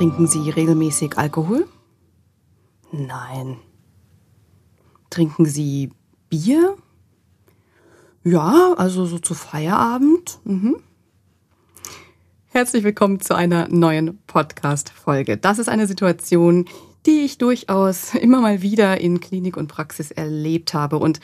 Trinken Sie regelmäßig Alkohol? Nein. Trinken Sie Bier? Ja, also so zu Feierabend. Mhm. Herzlich willkommen zu einer neuen Podcast-Folge. Das ist eine Situation, die ich durchaus immer mal wieder in Klinik und Praxis erlebt habe und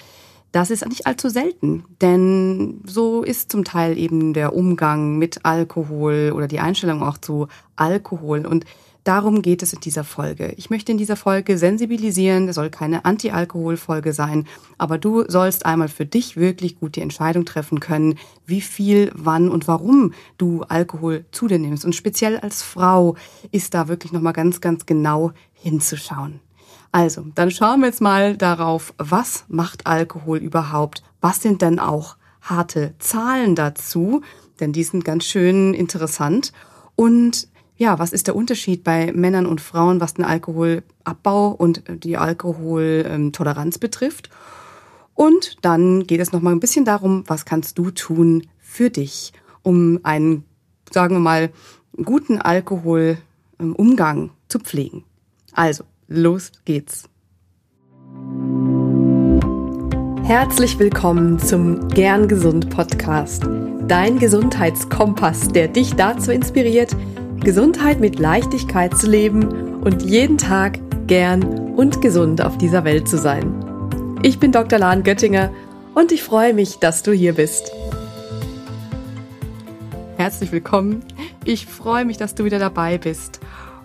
das ist nicht allzu selten, denn so ist zum Teil eben der Umgang mit Alkohol oder die Einstellung auch zu Alkohol. Und darum geht es in dieser Folge. Ich möchte in dieser Folge sensibilisieren, es soll keine Anti-Alkohol-Folge sein, aber du sollst einmal für dich wirklich gut die Entscheidung treffen können, wie viel, wann und warum du Alkohol zu dir nimmst. Und speziell als Frau ist da wirklich nochmal ganz, ganz genau hinzuschauen. Also, dann schauen wir jetzt mal darauf, was macht Alkohol überhaupt? Was sind denn auch harte Zahlen dazu? Denn die sind ganz schön interessant. Und ja, was ist der Unterschied bei Männern und Frauen, was den Alkoholabbau und die Alkoholtoleranz betrifft? Und dann geht es nochmal ein bisschen darum, was kannst du tun für dich, um einen, sagen wir mal, guten Alkoholumgang zu pflegen. Also, Los geht's. Herzlich willkommen zum Gern Gesund Podcast, dein Gesundheitskompass, der dich dazu inspiriert, Gesundheit mit Leichtigkeit zu leben und jeden Tag gern und gesund auf dieser Welt zu sein. Ich bin Dr. Lahn Göttinger und ich freue mich, dass du hier bist. Herzlich willkommen. Ich freue mich, dass du wieder dabei bist.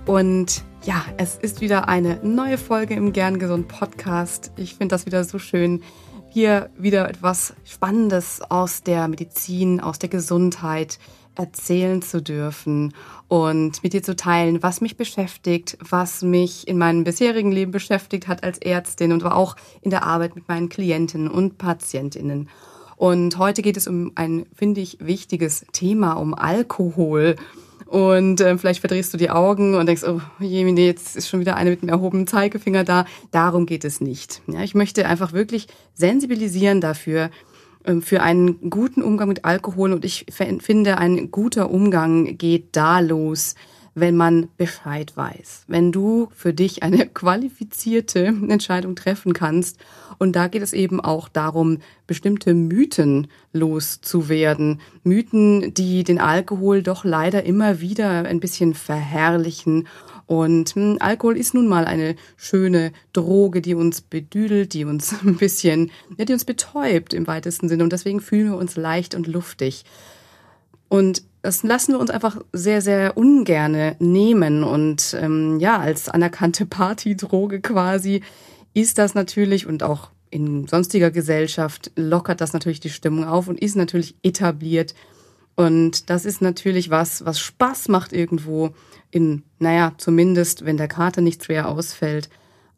Und ja, es ist wieder eine neue Folge im Gern Gesund Podcast. Ich finde das wieder so schön, hier wieder etwas Spannendes aus der Medizin, aus der Gesundheit erzählen zu dürfen und mit dir zu teilen, was mich beschäftigt, was mich in meinem bisherigen Leben beschäftigt hat als Ärztin und auch in der Arbeit mit meinen Klientinnen und Patientinnen. Und heute geht es um ein, finde ich, wichtiges Thema, um Alkohol. Und äh, vielleicht verdrehst du die Augen und denkst, oh je, jetzt ist schon wieder eine mit dem erhobenen Zeigefinger da. Darum geht es nicht. Ja, ich möchte einfach wirklich sensibilisieren dafür, ähm, für einen guten Umgang mit Alkohol. Und ich finde, ein guter Umgang geht da los, wenn man Bescheid weiß, wenn du für dich eine qualifizierte Entscheidung treffen kannst. Und da geht es eben auch darum, bestimmte Mythen loszuwerden. Mythen, die den Alkohol doch leider immer wieder ein bisschen verherrlichen. Und hm, Alkohol ist nun mal eine schöne Droge, die uns bedüdelt, die uns ein bisschen, ja, die uns betäubt im weitesten Sinne. Und deswegen fühlen wir uns leicht und luftig. Und das lassen wir uns einfach sehr, sehr ungerne nehmen. Und ähm, ja, als anerkannte Partydroge quasi ist das natürlich und auch in sonstiger Gesellschaft lockert das natürlich die Stimmung auf und ist natürlich etabliert. Und das ist natürlich was, was Spaß macht irgendwo in, naja, zumindest wenn der Kater nicht schwer ausfällt.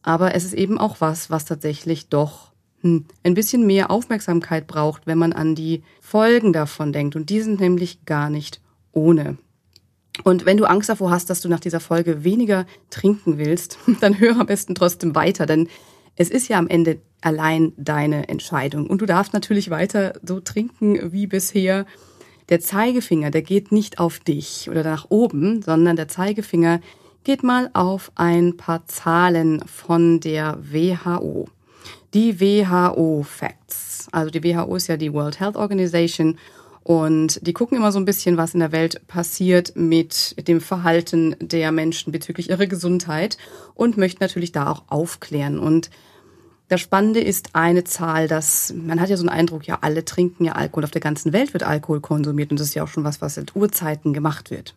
Aber es ist eben auch was, was tatsächlich doch ein bisschen mehr Aufmerksamkeit braucht, wenn man an die Folgen davon denkt. Und die sind nämlich gar nicht ohne. Und wenn du Angst davor hast, dass du nach dieser Folge weniger trinken willst, dann hör am besten trotzdem weiter, denn es ist ja am Ende allein deine Entscheidung. Und du darfst natürlich weiter so trinken wie bisher. Der Zeigefinger, der geht nicht auf dich oder nach oben, sondern der Zeigefinger geht mal auf ein paar Zahlen von der WHO. Die WHO Facts. Also die WHO ist ja die World Health Organization und die gucken immer so ein bisschen, was in der Welt passiert mit dem Verhalten der Menschen bezüglich ihrer Gesundheit und möchten natürlich da auch aufklären. Und das Spannende ist eine Zahl, dass man hat ja so einen Eindruck, ja, alle trinken ja Alkohol. Auf der ganzen Welt wird Alkohol konsumiert und das ist ja auch schon was, was seit Urzeiten gemacht wird.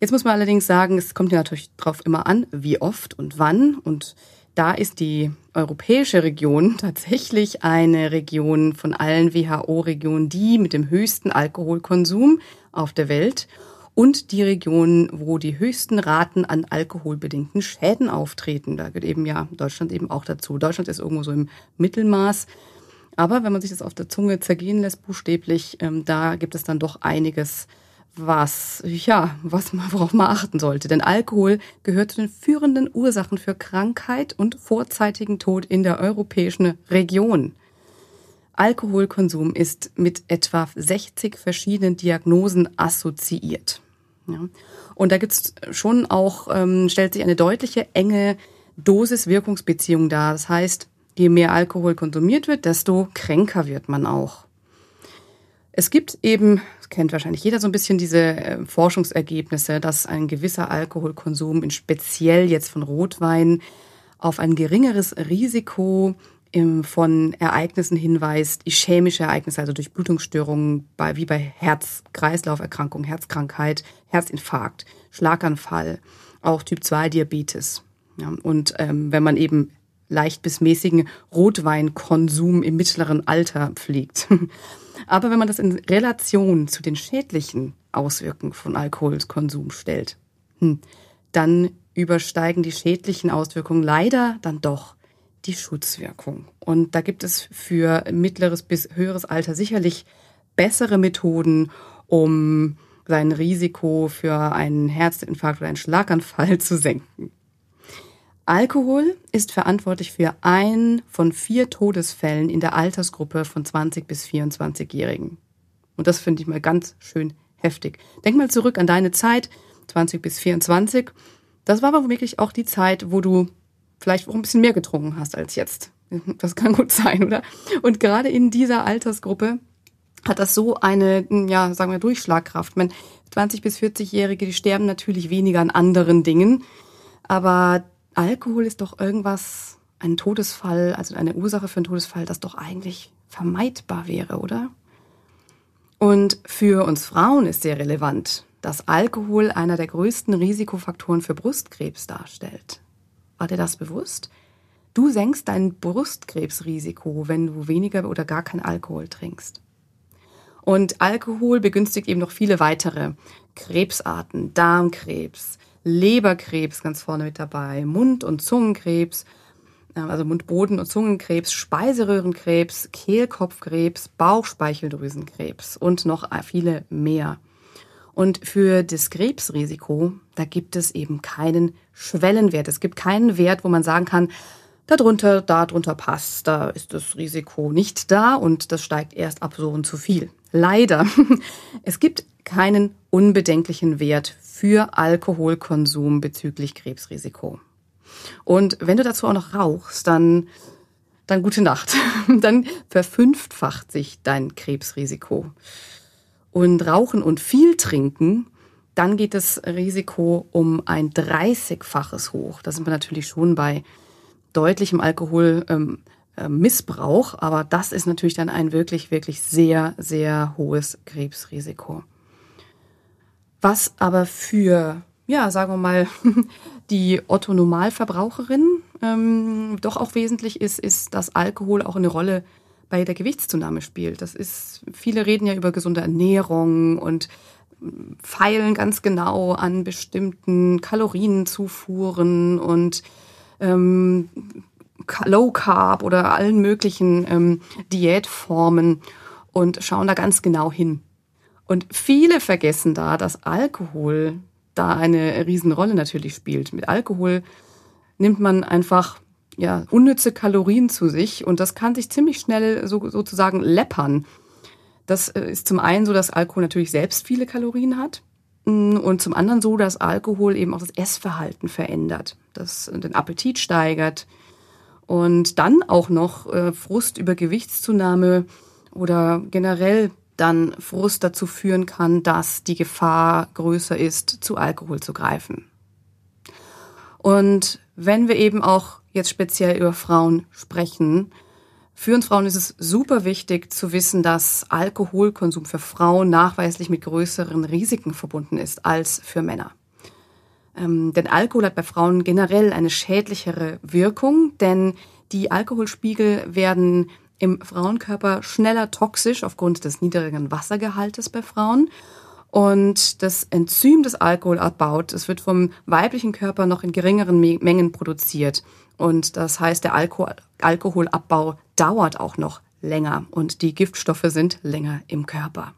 Jetzt muss man allerdings sagen, es kommt ja natürlich drauf immer an, wie oft und wann und da ist die europäische Region tatsächlich eine Region von allen WHO-Regionen, die mit dem höchsten Alkoholkonsum auf der Welt und die Region, wo die höchsten Raten an alkoholbedingten Schäden auftreten. Da gehört eben ja Deutschland eben auch dazu. Deutschland ist irgendwo so im Mittelmaß. Aber wenn man sich das auf der Zunge zergehen lässt, buchstäblich, ähm, da gibt es dann doch einiges was, ja, was man, worauf man achten sollte. Denn Alkohol gehört zu den führenden Ursachen für Krankheit und vorzeitigen Tod in der europäischen Region. Alkoholkonsum ist mit etwa 60 verschiedenen Diagnosen assoziiert. Ja. Und da gibt's schon auch, ähm, stellt sich eine deutliche enge Dosis-Wirkungsbeziehung dar. Das heißt, je mehr Alkohol konsumiert wird, desto kränker wird man auch. Es gibt eben, kennt wahrscheinlich jeder so ein bisschen diese äh, Forschungsergebnisse, dass ein gewisser Alkoholkonsum, in speziell jetzt von Rotwein, auf ein geringeres Risiko von Ereignissen hinweist, ischämische Ereignisse, also durch Blutungsstörungen, wie bei Herz-Kreislauf-Erkrankungen, Herzkrankheit, Herzinfarkt, Schlaganfall, auch Typ-2-Diabetes. Ja, und ähm, wenn man eben leicht bis mäßigen Rotweinkonsum im mittleren Alter pflegt. Aber wenn man das in Relation zu den schädlichen Auswirkungen von Alkoholkonsum stellt, hm, dann übersteigen die schädlichen Auswirkungen leider dann doch die Schutzwirkung. Und da gibt es für mittleres bis höheres Alter sicherlich bessere Methoden, um sein Risiko für einen Herzinfarkt oder einen Schlaganfall zu senken. Alkohol ist verantwortlich für ein von vier Todesfällen in der Altersgruppe von 20 bis 24-Jährigen. Und das finde ich mal ganz schön heftig. Denk mal zurück an deine Zeit, 20 bis 24. Das war aber wirklich auch die Zeit, wo du vielleicht auch ein bisschen mehr getrunken hast als jetzt. Das kann gut sein, oder? Und gerade in dieser Altersgruppe hat das so eine, ja, sagen wir, Durchschlagkraft. Man, 20 bis 40-Jährige, die sterben natürlich weniger an anderen Dingen, aber Alkohol ist doch irgendwas, ein Todesfall, also eine Ursache für einen Todesfall, das doch eigentlich vermeidbar wäre, oder? Und für uns Frauen ist sehr relevant, dass Alkohol einer der größten Risikofaktoren für Brustkrebs darstellt. War dir das bewusst? Du senkst dein Brustkrebsrisiko, wenn du weniger oder gar kein Alkohol trinkst. Und Alkohol begünstigt eben noch viele weitere Krebsarten, Darmkrebs, Leberkrebs ganz vorne mit dabei, Mund- und Zungenkrebs, ähm, also Mundboden- und Zungenkrebs, Speiseröhrenkrebs, Kehlkopfkrebs, Bauchspeicheldrüsenkrebs und noch viele mehr. Und für das Krebsrisiko, da gibt es eben keinen Schwellenwert. Es gibt keinen Wert, wo man sagen kann, darunter, darunter passt, da ist das Risiko nicht da und das steigt erst ab so und zu viel. Leider. Es gibt keinen unbedenklichen Wert für Alkoholkonsum bezüglich Krebsrisiko. Und wenn du dazu auch noch rauchst, dann, dann gute Nacht. Dann verfünffacht sich dein Krebsrisiko. Und Rauchen und viel trinken, dann geht das Risiko um ein 30-faches hoch. Da sind wir natürlich schon bei deutlichem Alkoholmissbrauch, ähm, äh, aber das ist natürlich dann ein wirklich, wirklich sehr, sehr hohes Krebsrisiko. Was aber für, ja, sagen wir mal, die Otto-Normalverbraucherin ähm, doch auch wesentlich ist, ist, dass Alkohol auch eine Rolle bei der Gewichtszunahme spielt. Das ist, viele reden ja über gesunde Ernährung und feilen ganz genau an bestimmten Kalorienzufuhren und ähm, Low Carb oder allen möglichen ähm, Diätformen und schauen da ganz genau hin. Und viele vergessen da, dass Alkohol da eine Riesenrolle natürlich spielt. Mit Alkohol nimmt man einfach ja, unnütze Kalorien zu sich und das kann sich ziemlich schnell so, sozusagen läppern. Das äh, ist zum einen so, dass Alkohol natürlich selbst viele Kalorien hat mm, und zum anderen so, dass Alkohol eben auch das Essverhalten verändert, das den Appetit steigert und dann auch noch äh, Frust über Gewichtszunahme oder generell dann Frust dazu führen kann, dass die Gefahr größer ist, zu Alkohol zu greifen. Und wenn wir eben auch jetzt speziell über Frauen sprechen, für uns Frauen ist es super wichtig zu wissen, dass Alkoholkonsum für Frauen nachweislich mit größeren Risiken verbunden ist als für Männer. Ähm, denn Alkohol hat bei Frauen generell eine schädlichere Wirkung, denn die Alkoholspiegel werden im Frauenkörper schneller toxisch aufgrund des niedrigen Wassergehaltes bei Frauen. Und das Enzym des Alkohol abbaut, es wird vom weiblichen Körper noch in geringeren Mengen produziert. Und das heißt, der Alkohol Alkoholabbau dauert auch noch länger und die Giftstoffe sind länger im Körper.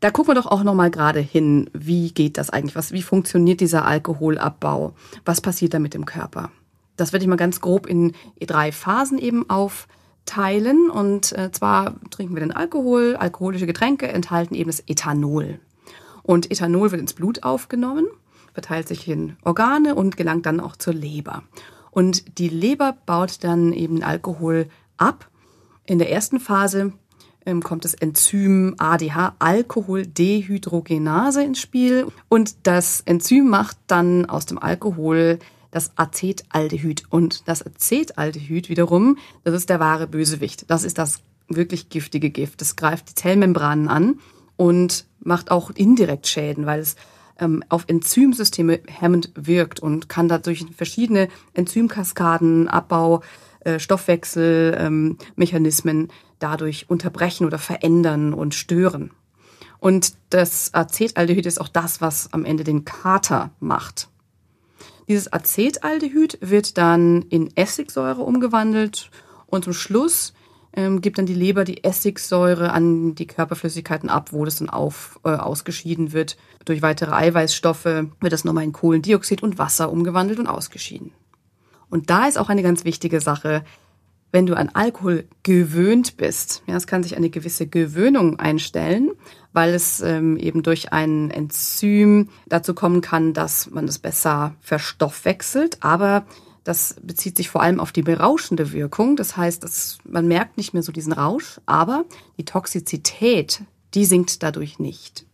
Da gucken wir doch auch noch mal gerade hin, wie geht das eigentlich? Was, wie funktioniert dieser Alkoholabbau? Was passiert da mit dem Körper? Das werde ich mal ganz grob in drei Phasen eben auf teilen. Und äh, zwar trinken wir den Alkohol. Alkoholische Getränke enthalten eben das Ethanol. Und Ethanol wird ins Blut aufgenommen, verteilt sich in Organe und gelangt dann auch zur Leber. Und die Leber baut dann eben Alkohol ab. In der ersten Phase ähm, kommt das Enzym ADH, Alkoholdehydrogenase ins Spiel. Und das Enzym macht dann aus dem Alkohol das Acetaldehyd. Und das Acetaldehyd wiederum, das ist der wahre Bösewicht. Das ist das wirklich giftige Gift. Das greift die Zellmembranen an und macht auch indirekt Schäden, weil es ähm, auf Enzymsysteme hemmend wirkt und kann dadurch verschiedene Enzymkaskaden, Abbau, äh, Stoffwechselmechanismen ähm, dadurch unterbrechen oder verändern und stören. Und das Acetaldehyd ist auch das, was am Ende den Kater macht. Dieses Acetaldehyd wird dann in Essigsäure umgewandelt und zum Schluss ähm, gibt dann die Leber die Essigsäure an die Körperflüssigkeiten ab, wo das dann auf, äh, ausgeschieden wird. Durch weitere Eiweißstoffe wird das nochmal in Kohlendioxid und Wasser umgewandelt und ausgeschieden. Und da ist auch eine ganz wichtige Sache, wenn du an Alkohol gewöhnt bist, ja, es kann sich eine gewisse Gewöhnung einstellen, weil es ähm, eben durch ein Enzym dazu kommen kann, dass man es besser verstoffwechselt, aber das bezieht sich vor allem auf die berauschende Wirkung. Das heißt, dass man merkt nicht mehr so diesen Rausch, aber die Toxizität, die sinkt dadurch nicht.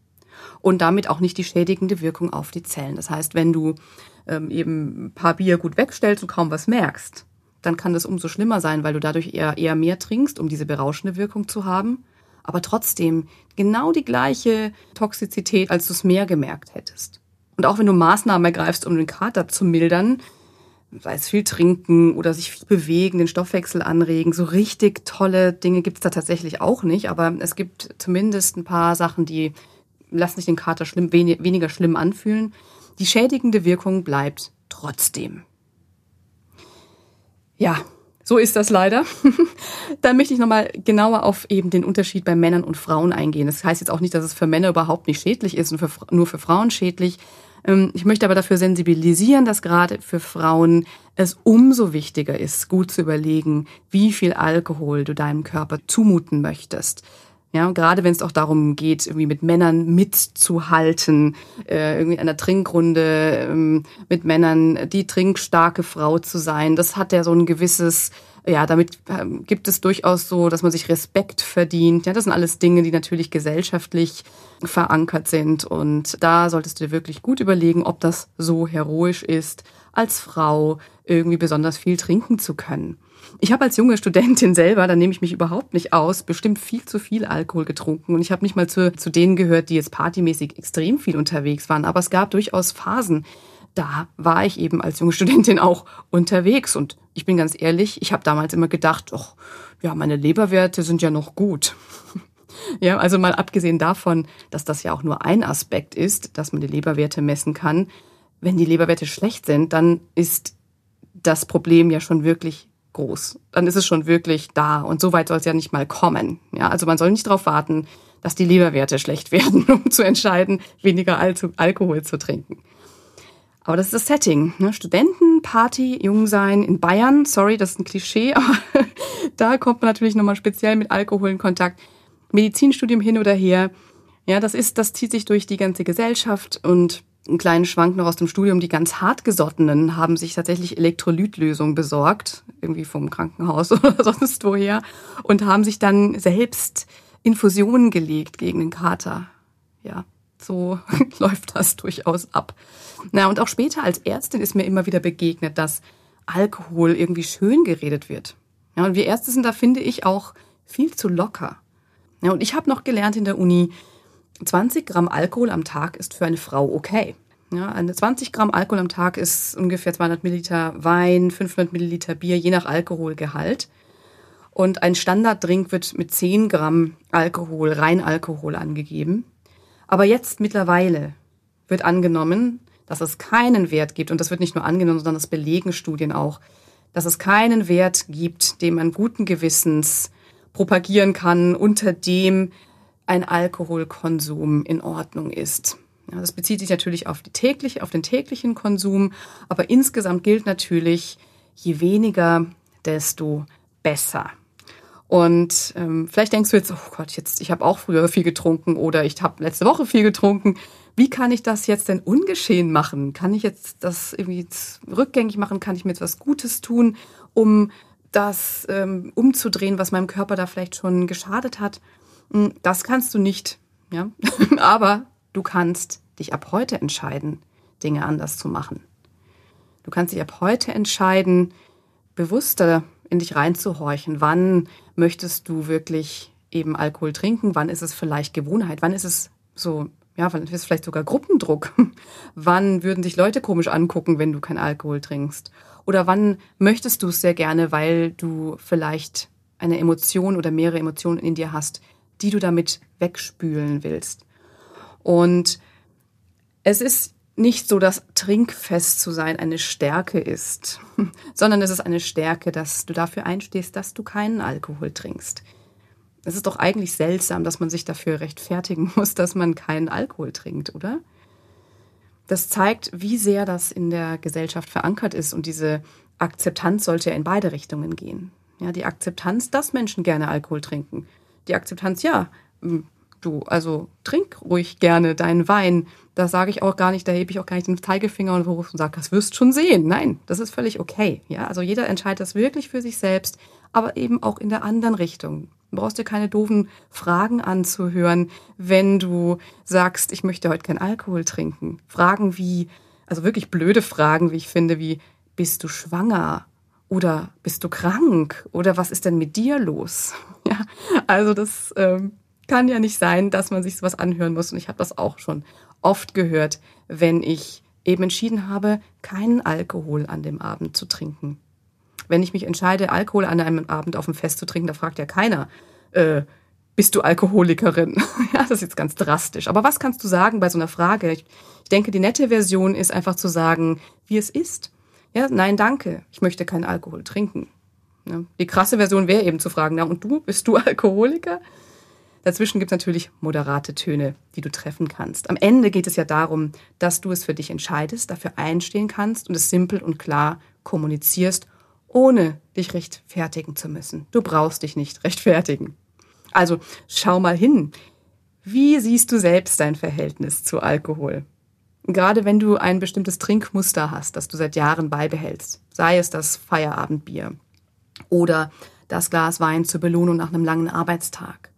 Und damit auch nicht die schädigende Wirkung auf die Zellen. Das heißt, wenn du ähm, eben ein paar Bier gut wegstellst und kaum was merkst, dann kann das umso schlimmer sein, weil du dadurch eher, eher mehr trinkst, um diese berauschende Wirkung zu haben. Aber trotzdem genau die gleiche Toxizität, als du es mehr gemerkt hättest. Und auch wenn du Maßnahmen ergreifst, um den Kater zu mildern, sei es viel trinken oder sich viel bewegen, den Stoffwechsel anregen. So richtig tolle Dinge gibt's da tatsächlich auch nicht, aber es gibt zumindest ein paar Sachen, die lassen sich den Kater schlimm, weniger schlimm anfühlen. Die schädigende Wirkung bleibt trotzdem. Ja, so ist das leider. Dann möchte ich nochmal genauer auf eben den Unterschied bei Männern und Frauen eingehen. Das heißt jetzt auch nicht, dass es für Männer überhaupt nicht schädlich ist und für, nur für Frauen schädlich. Ähm, ich möchte aber dafür sensibilisieren, dass gerade für Frauen es umso wichtiger ist, gut zu überlegen, wie viel Alkohol du deinem Körper zumuten möchtest. Ja, gerade wenn es auch darum geht, irgendwie mit Männern mitzuhalten, äh, irgendwie einer Trinkrunde ähm, mit Männern die trinkstarke Frau zu sein, das hat ja so ein gewisses ja, damit ähm, gibt es durchaus so, dass man sich Respekt verdient. Ja, das sind alles Dinge, die natürlich gesellschaftlich verankert sind. Und da solltest du dir wirklich gut überlegen, ob das so heroisch ist, als Frau irgendwie besonders viel trinken zu können. Ich habe als junge Studentin selber, da nehme ich mich überhaupt nicht aus, bestimmt viel zu viel Alkohol getrunken. Und ich habe nicht mal zu, zu denen gehört, die jetzt partymäßig extrem viel unterwegs waren. Aber es gab durchaus Phasen, da war ich eben als junge Studentin auch unterwegs. Und ich bin ganz ehrlich, ich habe damals immer gedacht, ach, ja, meine Leberwerte sind ja noch gut. ja, also mal abgesehen davon, dass das ja auch nur ein Aspekt ist, dass man die Leberwerte messen kann. Wenn die Leberwerte schlecht sind, dann ist das Problem ja schon wirklich groß. Dann ist es schon wirklich da. Und so weit soll es ja nicht mal kommen. Ja, also man soll nicht darauf warten, dass die Leberwerte schlecht werden, um zu entscheiden, weniger Al Alkohol zu trinken. Aber das ist das Setting. Ne? Studenten, Party, jung sein in Bayern. Sorry, das ist ein Klischee, aber da kommt man natürlich nochmal speziell mit Alkohol in Kontakt. Medizinstudium hin oder her. Ja, das ist, das zieht sich durch die ganze Gesellschaft und einen kleinen Schwank noch aus dem Studium. Die ganz hartgesottenen haben sich tatsächlich Elektrolytlösung besorgt, irgendwie vom Krankenhaus oder sonst woher, und haben sich dann selbst Infusionen gelegt gegen den Kater. Ja, so läuft das durchaus ab. Na, und auch später als Ärztin ist mir immer wieder begegnet, dass Alkohol irgendwie schön geredet wird. Ja, und wir Ärzte sind da, finde ich, auch viel zu locker. Ja, und ich habe noch gelernt in der Uni, 20 Gramm Alkohol am Tag ist für eine Frau okay. Ja, eine 20 Gramm Alkohol am Tag ist ungefähr 200 Milliliter Wein, 500 Milliliter Bier, je nach Alkoholgehalt. Und ein Standarddrink wird mit 10 Gramm Alkohol, Reinalkohol angegeben. Aber jetzt mittlerweile wird angenommen, dass es keinen Wert gibt, und das wird nicht nur angenommen, sondern das belegen Studien auch, dass es keinen Wert gibt, den man guten Gewissens propagieren kann, unter dem ein Alkoholkonsum in Ordnung ist. Ja, das bezieht sich natürlich auf, die tägliche, auf den täglichen Konsum, aber insgesamt gilt natürlich, je weniger, desto besser. Und ähm, vielleicht denkst du jetzt, oh Gott, jetzt ich habe auch früher viel getrunken oder ich habe letzte Woche viel getrunken. wie kann ich das jetzt denn ungeschehen machen? Kann ich jetzt das irgendwie rückgängig machen? Kann ich mir etwas Gutes tun, um das ähm, umzudrehen, was meinem Körper da vielleicht schon geschadet hat? Hm, das kannst du nicht, ja. Aber du kannst dich ab heute entscheiden, Dinge anders zu machen. Du kannst dich ab heute entscheiden, bewusster in dich reinzuhorchen. Wann möchtest du wirklich eben Alkohol trinken? Wann ist es vielleicht Gewohnheit? Wann ist es so ja, wann ist vielleicht sogar Gruppendruck? wann würden sich Leute komisch angucken, wenn du kein Alkohol trinkst? Oder wann möchtest du es sehr gerne, weil du vielleicht eine Emotion oder mehrere Emotionen in dir hast, die du damit wegspülen willst? Und es ist nicht so, dass trinkfest zu sein eine Stärke ist, sondern es ist eine Stärke, dass du dafür einstehst, dass du keinen Alkohol trinkst. Es ist doch eigentlich seltsam, dass man sich dafür rechtfertigen muss, dass man keinen Alkohol trinkt, oder? Das zeigt, wie sehr das in der Gesellschaft verankert ist und diese Akzeptanz sollte ja in beide Richtungen gehen. Ja, die Akzeptanz, dass Menschen gerne Alkohol trinken. Die Akzeptanz, ja, du, also trink ruhig gerne deinen Wein. Da sage ich auch gar nicht, da hebe ich auch gar nicht den Zeigefinger und und sage, das wirst schon sehen. Nein, das ist völlig okay. Ja, also jeder entscheidet das wirklich für sich selbst, aber eben auch in der anderen Richtung. Du brauchst dir keine doofen Fragen anzuhören, wenn du sagst, ich möchte heute kein Alkohol trinken. Fragen wie, also wirklich blöde Fragen, wie ich finde, wie, bist du schwanger? Oder bist du krank? Oder was ist denn mit dir los? Ja, also das ähm, kann ja nicht sein, dass man sich sowas anhören muss. Und ich habe das auch schon oft gehört, wenn ich eben entschieden habe, keinen Alkohol an dem Abend zu trinken wenn ich mich entscheide, Alkohol an einem Abend auf dem Fest zu trinken, da fragt ja keiner, äh, bist du Alkoholikerin? ja, das ist jetzt ganz drastisch. Aber was kannst du sagen bei so einer Frage? Ich, ich denke, die nette Version ist einfach zu sagen, wie es ist. Ja, nein, danke. Ich möchte keinen Alkohol trinken. Ja, die krasse Version wäre eben zu fragen, na und du, bist du Alkoholiker? Dazwischen gibt es natürlich moderate Töne, die du treffen kannst. Am Ende geht es ja darum, dass du es für dich entscheidest, dafür einstehen kannst und es simpel und klar kommunizierst ohne dich rechtfertigen zu müssen. Du brauchst dich nicht rechtfertigen. Also schau mal hin. Wie siehst du selbst dein Verhältnis zu Alkohol? Gerade wenn du ein bestimmtes Trinkmuster hast, das du seit Jahren beibehältst, sei es das Feierabendbier oder das Glas Wein zur Belohnung nach einem langen Arbeitstag.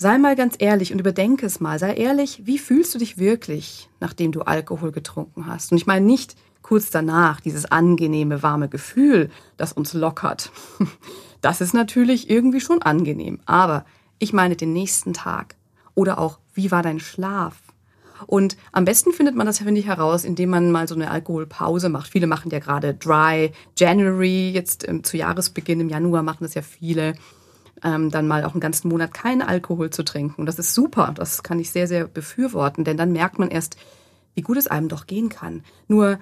Sei mal ganz ehrlich und überdenke es mal. Sei ehrlich, wie fühlst du dich wirklich, nachdem du Alkohol getrunken hast? Und ich meine nicht, kurz danach dieses angenehme, warme Gefühl, das uns lockert. Das ist natürlich irgendwie schon angenehm. Aber ich meine den nächsten Tag. Oder auch, wie war dein Schlaf? Und am besten findet man das finde ich, heraus, indem man mal so eine Alkoholpause macht. Viele machen ja gerade Dry January, jetzt ähm, zu Jahresbeginn im Januar machen das ja viele. Ähm, dann mal auch einen ganzen Monat keinen Alkohol zu trinken. Das ist super. Das kann ich sehr, sehr befürworten, denn dann merkt man erst, wie gut es einem doch gehen kann. Nur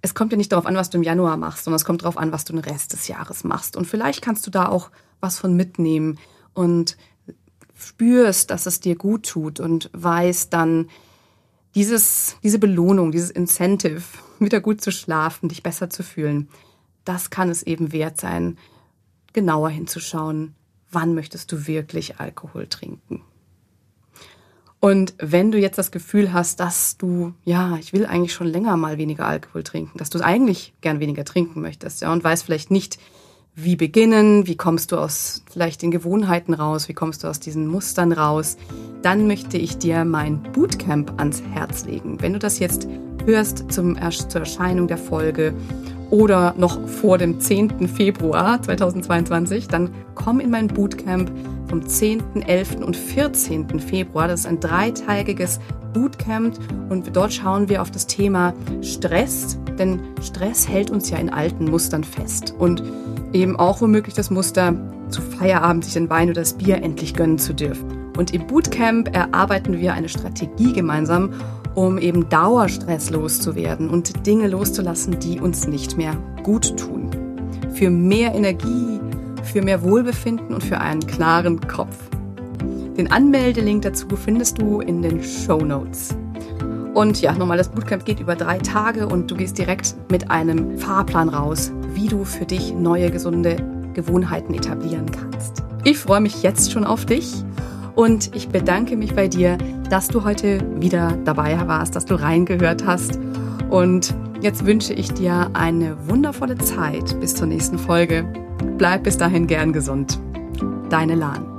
es kommt ja nicht darauf an, was du im Januar machst, sondern es kommt darauf an, was du den Rest des Jahres machst. Und vielleicht kannst du da auch was von mitnehmen und spürst, dass es dir gut tut und weißt dann, dieses, diese Belohnung, dieses Incentive, wieder gut zu schlafen, dich besser zu fühlen, das kann es eben wert sein, genauer hinzuschauen, wann möchtest du wirklich Alkohol trinken. Und wenn du jetzt das Gefühl hast, dass du, ja, ich will eigentlich schon länger mal weniger Alkohol trinken, dass du eigentlich gern weniger trinken möchtest, ja, und weißt vielleicht nicht, wie beginnen, wie kommst du aus vielleicht den Gewohnheiten raus, wie kommst du aus diesen Mustern raus, dann möchte ich dir mein Bootcamp ans Herz legen. Wenn du das jetzt hörst zum, zur Erscheinung der Folge oder noch vor dem 10. Februar 2022, dann komm in mein Bootcamp vom 10., 11. und 14. Februar. Das ist ein dreiteiliges Bootcamp und dort schauen wir auf das Thema Stress, denn Stress hält uns ja in alten Mustern fest und eben auch womöglich das Muster, zu Feierabend sich den Wein oder das Bier endlich gönnen zu dürfen. Und im Bootcamp erarbeiten wir eine Strategie gemeinsam, um eben Dauerstress loszuwerden und Dinge loszulassen, die uns nicht mehr gut tun. Für mehr Energie, für mehr Wohlbefinden und für einen klaren Kopf. Den Anmeldelink dazu findest du in den Show Notes. Und ja, nochmal, das Bootcamp geht über drei Tage und du gehst direkt mit einem Fahrplan raus, wie du für dich neue gesunde Gewohnheiten etablieren kannst. Ich freue mich jetzt schon auf dich und ich bedanke mich bei dir, dass du heute wieder dabei warst, dass du reingehört hast. Und jetzt wünsche ich dir eine wundervolle Zeit bis zur nächsten Folge. Bleib bis dahin gern gesund. Deine Lahn.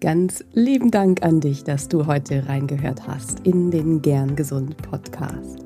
Ganz lieben Dank an dich, dass du heute reingehört hast in den Gern Gesund Podcast.